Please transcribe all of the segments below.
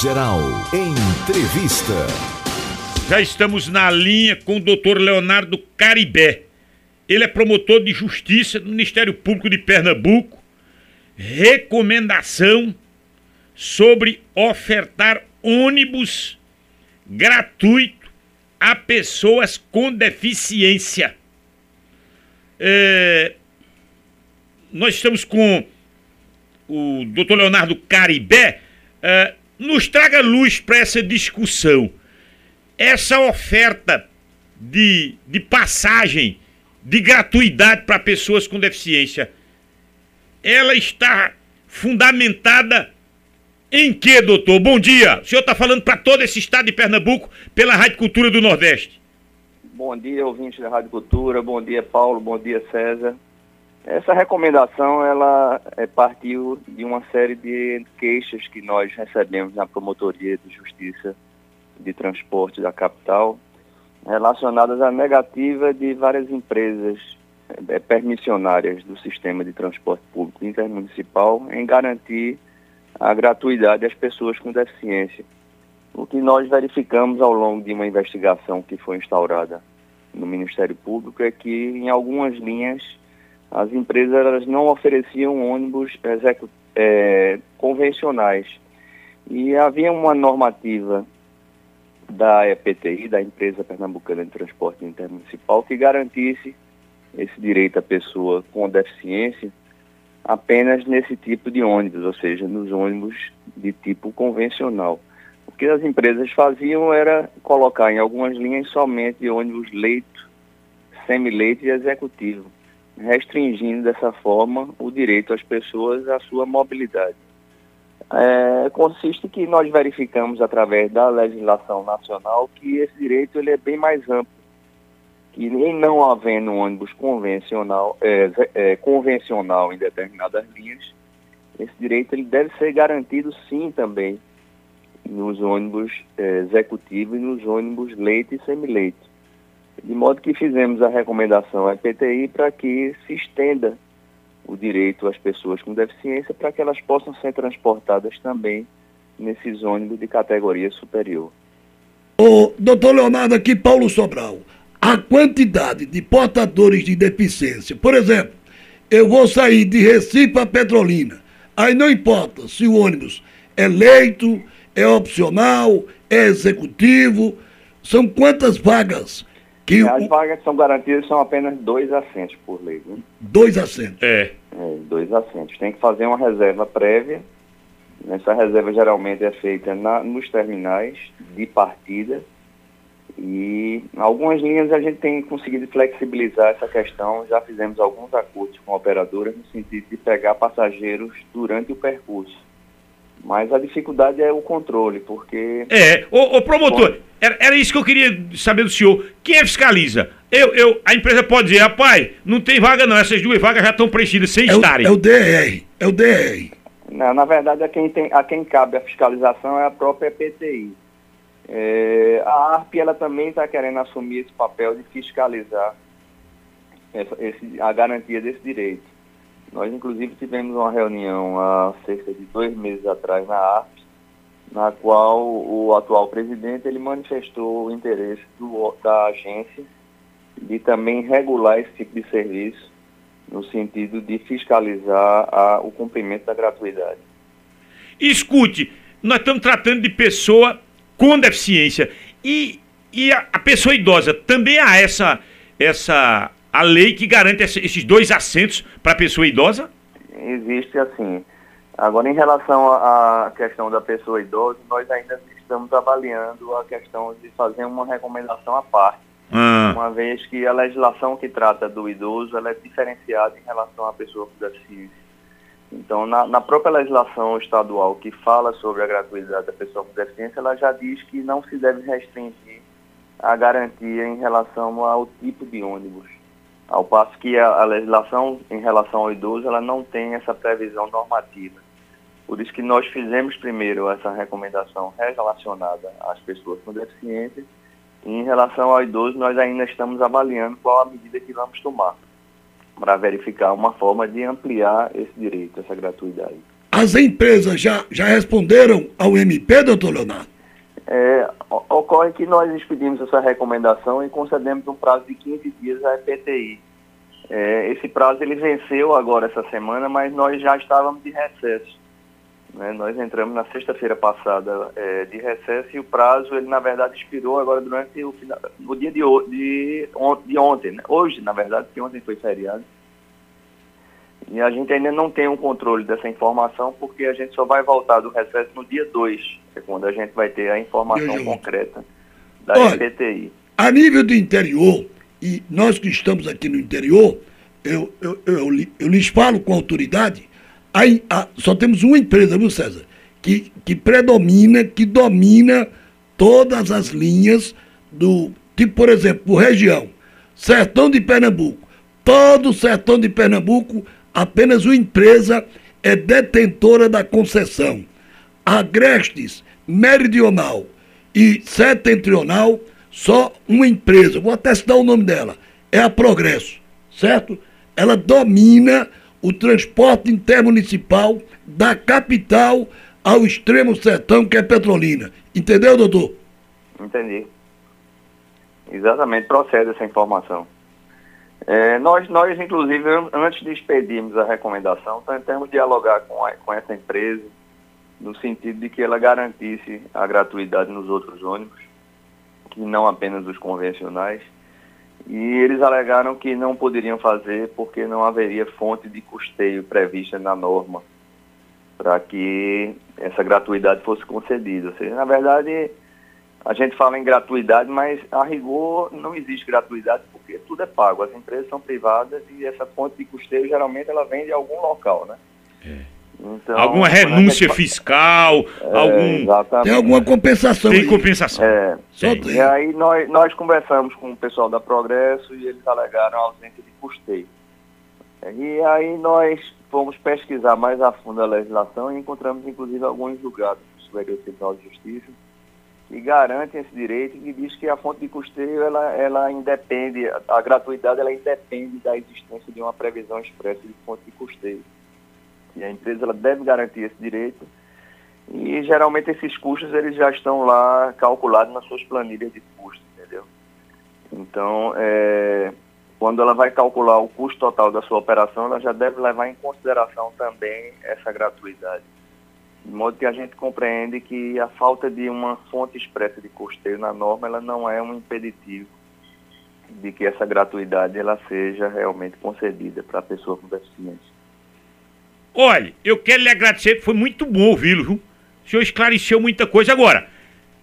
Geral. Entrevista. Já estamos na linha com o doutor Leonardo Caribé. Ele é promotor de justiça do Ministério Público de Pernambuco. Recomendação sobre ofertar ônibus gratuito a pessoas com deficiência. É, nós estamos com o doutor Leonardo Caribé. É, nos traga luz para essa discussão. Essa oferta de, de passagem, de gratuidade para pessoas com deficiência, ela está fundamentada em que, doutor? Bom dia. O senhor está falando para todo esse estado de Pernambuco pela Rádio Cultura do Nordeste. Bom dia, ouvinte da Rádio Cultura. Bom dia, Paulo. Bom dia, César. Essa recomendação, ela é, partiu de uma série de queixas que nós recebemos na Promotoria de Justiça de Transporte da capital, relacionadas à negativa de várias empresas é, permissionárias do sistema de transporte público intermunicipal em garantir a gratuidade às pessoas com deficiência. O que nós verificamos ao longo de uma investigação que foi instaurada no Ministério Público é que em algumas linhas as empresas elas não ofereciam ônibus é, convencionais. E havia uma normativa da EPTI, da Empresa Pernambucana de Transporte Intermunicipal, que garantisse esse direito à pessoa com deficiência apenas nesse tipo de ônibus, ou seja, nos ônibus de tipo convencional. O que as empresas faziam era colocar em algumas linhas somente ônibus leito, semi-leito e executivo, restringindo dessa forma o direito às pessoas à sua mobilidade. É, consiste que nós verificamos através da legislação nacional que esse direito ele é bem mais amplo e nem não havendo ônibus convencional, é, é, convencional em determinadas linhas, esse direito ele deve ser garantido sim também nos ônibus é, executivos e nos ônibus leite e semileite. De modo que fizemos a recomendação à PTI para que se estenda o direito às pessoas com deficiência para que elas possam ser transportadas também nesses ônibus de categoria superior. O doutor Leonardo aqui, Paulo Sobral a quantidade de portadores de deficiência. Por exemplo, eu vou sair de Recife a Petrolina. Aí não importa se o ônibus é leito, é opcional, é executivo. São quantas vagas? Que As o... vagas que são garantidas são apenas dois assentos por lei. Né? Dois assentos? É. é. Dois assentos. Tem que fazer uma reserva prévia. Essa reserva geralmente é feita na, nos terminais de partida e algumas linhas a gente tem conseguido flexibilizar essa questão, já fizemos alguns acordos com operadoras no sentido de pegar passageiros durante o percurso. Mas a dificuldade é o controle, porque. É, o, promotor, era, era, isso que eu queria saber do senhor. Quem é fiscaliza? Eu, eu, a empresa pode dizer, rapaz, não tem vaga não, essas duas vagas já estão preenchidas sem é estarem. O, é o DR, é o DR. Não, na verdade, a quem, tem, a quem cabe a fiscalização é a própria PTI. É, a ARP ela também está querendo assumir esse papel de fiscalizar essa, esse, a garantia desse direito. Nós, inclusive, tivemos uma reunião há cerca de dois meses atrás na ARP, na qual o atual presidente ele manifestou o interesse do, da agência de também regular esse tipo de serviço no sentido de fiscalizar a, o cumprimento da gratuidade. Escute, nós estamos tratando de pessoa com deficiência. E, e a, a pessoa idosa, também há essa, essa a lei que garante esses dois assentos para a pessoa idosa? Existe assim. Agora, em relação à questão da pessoa idosa, nós ainda estamos avaliando a questão de fazer uma recomendação à parte. Ah. Uma vez que a legislação que trata do idoso ela é diferenciada em relação à pessoa com deficiência. Então, na, na, própria legislação estadual que fala sobre a gratuidade da pessoa com deficiência, ela já diz que não se deve restringir a garantia em relação ao tipo de ônibus. Ao passo que a, a legislação em relação ao idoso, ela não tem essa previsão normativa. Por isso que nós fizemos primeiro essa recomendação relacionada às pessoas com deficiência e em relação ao idoso, nós ainda estamos avaliando qual a medida que vamos tomar para verificar uma forma de ampliar esse direito, essa gratuidade. as empresas já, já responderam ao MP, doutor Leonardo? É, ocorre que nós expedimos essa recomendação e concedemos um prazo de 15 dias à EPTI. É, esse prazo ele venceu agora essa semana, mas nós já estávamos de recesso. Né? Nós entramos na sexta-feira passada é, de recesso e o prazo, ele na verdade expirou agora durante o final, no dia de, de, de ontem, né? hoje na verdade, porque ontem foi feriado. E a gente ainda não tem um controle dessa informação, porque a gente só vai voltar do recesso no dia 2, é quando a gente vai ter a informação concreta da Olha, EPTI. A nível do interior, e nós que estamos aqui no interior, eu, eu, eu, eu lhes falo com autoridade, a, só temos uma empresa, viu, César, que, que predomina, que domina todas as linhas do. Tipo, por exemplo, região, Sertão de Pernambuco. Todo o Sertão de Pernambuco apenas uma empresa é detentora da concessão. Agrestes, Meridional e Setentrional, só uma empresa, vou até citar o nome dela, é a Progresso, certo? Ela domina o transporte intermunicipal da capital ao extremo sertão, que é Petrolina. Entendeu, doutor? Entendi. Exatamente, procede essa informação. É, nós, nós, inclusive, antes de expedirmos a recomendação, tentamos dialogar com, a, com essa empresa, no sentido de que ela garantisse a gratuidade nos outros ônibus, que não apenas os convencionais. E eles alegaram que não poderiam fazer porque não haveria fonte de custeio prevista na norma para que essa gratuidade fosse concedida. Ou seja, na verdade, a gente fala em gratuidade, mas a rigor não existe gratuidade porque tudo é pago. As empresas são privadas e essa fonte de custeio geralmente ela vem de algum local, né? Então, alguma renúncia gente... fiscal, é, algum exatamente. tem alguma compensação? Tem aí. compensação. É. E aí nós, nós conversamos com o pessoal da Progresso e eles alegaram a ausência de custeio. E aí nós fomos pesquisar mais a fundo a legislação e encontramos inclusive alguns julgados do Superior Tribunal de Justiça que garantem esse direito e que diz que a fonte de custeio ela, ela independe, a gratuidade ela independe da existência de uma previsão expressa de fonte de custeio. A empresa ela deve garantir esse direito e geralmente esses custos eles já estão lá calculados nas suas planilhas de custos, entendeu? Então, é, quando ela vai calcular o custo total da sua operação, ela já deve levar em consideração também essa gratuidade. De modo que a gente compreende que a falta de uma fonte expressa de custeio na norma, ela não é um impeditivo de que essa gratuidade ela seja realmente concedida para a pessoa com deficiência. Olha, eu quero lhe agradecer, foi muito bom ouvi-lo, viu? O senhor esclareceu muita coisa. Agora,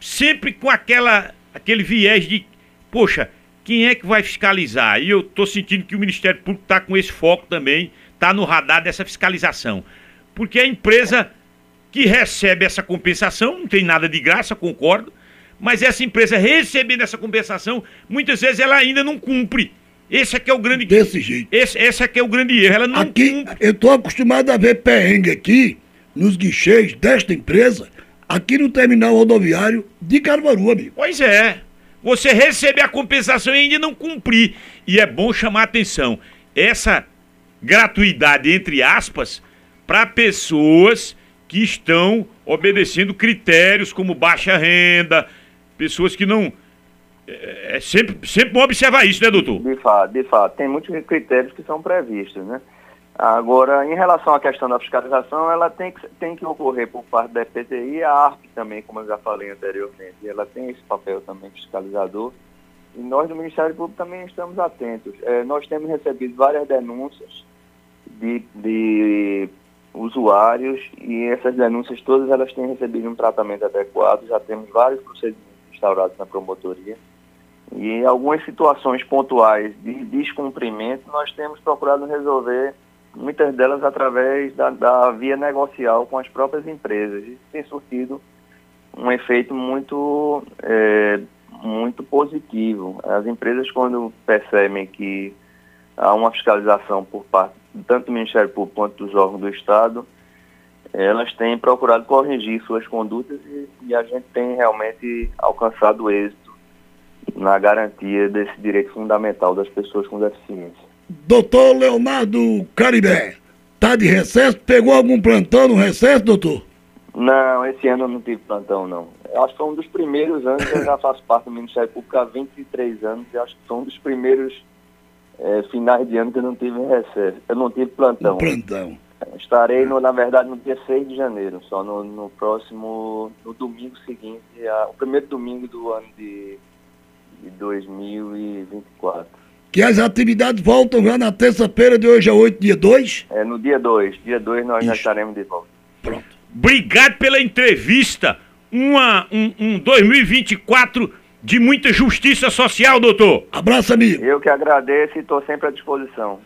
sempre com aquela, aquele viés de, poxa, quem é que vai fiscalizar? E eu estou sentindo que o Ministério Público está com esse foco também, está no radar dessa fiscalização. Porque a empresa que recebe essa compensação, não tem nada de graça, concordo, mas essa empresa recebendo essa compensação, muitas vezes ela ainda não cumpre. Esse aqui é o grande Desse jeito. Esse, esse aqui é o grande erro. Ela não aqui, cumpre. Eu estou acostumado a ver perrengue aqui, nos guichês desta empresa, aqui no terminal rodoviário de Caruaru, amigo. Pois é. Você receber a compensação e ainda não cumprir. E é bom chamar a atenção. Essa gratuidade, entre aspas, para pessoas que estão obedecendo critérios como baixa renda, pessoas que não. É, é sempre, sempre bom observar isso, né, doutor? De fato, de fato. Tem muitos critérios que são previstos, né? Agora, em relação à questão da fiscalização, ela tem que, tem que ocorrer por parte da EPTI e a ARP também, como eu já falei anteriormente. Ela tem esse papel também fiscalizador. E nós do Ministério Público também estamos atentos. É, nós temos recebido várias denúncias de, de usuários e essas denúncias todas elas têm recebido um tratamento adequado, já temos vários procedimentos instaurados na promotoria e em algumas situações pontuais de descumprimento nós temos procurado resolver muitas delas através da, da via negocial com as próprias empresas. Isso tem surtido um efeito muito, é, muito positivo. As empresas quando percebem que há uma fiscalização por parte tanto do Ministério Público quanto dos órgãos do Estado, elas têm procurado corrigir suas condutas e, e a gente tem realmente alcançado êxito na garantia desse direito fundamental das pessoas com deficiência. Doutor Leonardo Caribé, tá de recesso? Pegou algum plantão no recesso, doutor? Não, esse ano eu não tive plantão, não. Eu acho que foi um dos primeiros anos, eu já faço parte do Ministério Público há 23 anos, e acho que foi um dos primeiros é, finais de ano que eu não tive recesso. Eu não tive plantão. Um plantão. Estarei, no, na verdade, no dia 6 de janeiro, só no, no próximo, no domingo seguinte, a, o primeiro domingo do ano de, de 2024. Que as atividades voltam já na terça-feira de hoje a 8, dia 2? É, no dia 2, dia 2 nós já Isso. estaremos de volta. Pronto. Obrigado pela entrevista. Uma, um, um 2024 de muita justiça social, doutor. Abraço, amigo. Eu que agradeço e estou sempre à disposição.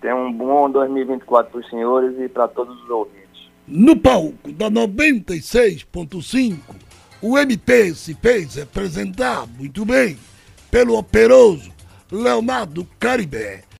Tenha um bom 2024 para os senhores e para todos os ouvintes. No palco da 96.5, o MP se fez representar muito bem pelo operoso Leonardo Caribé.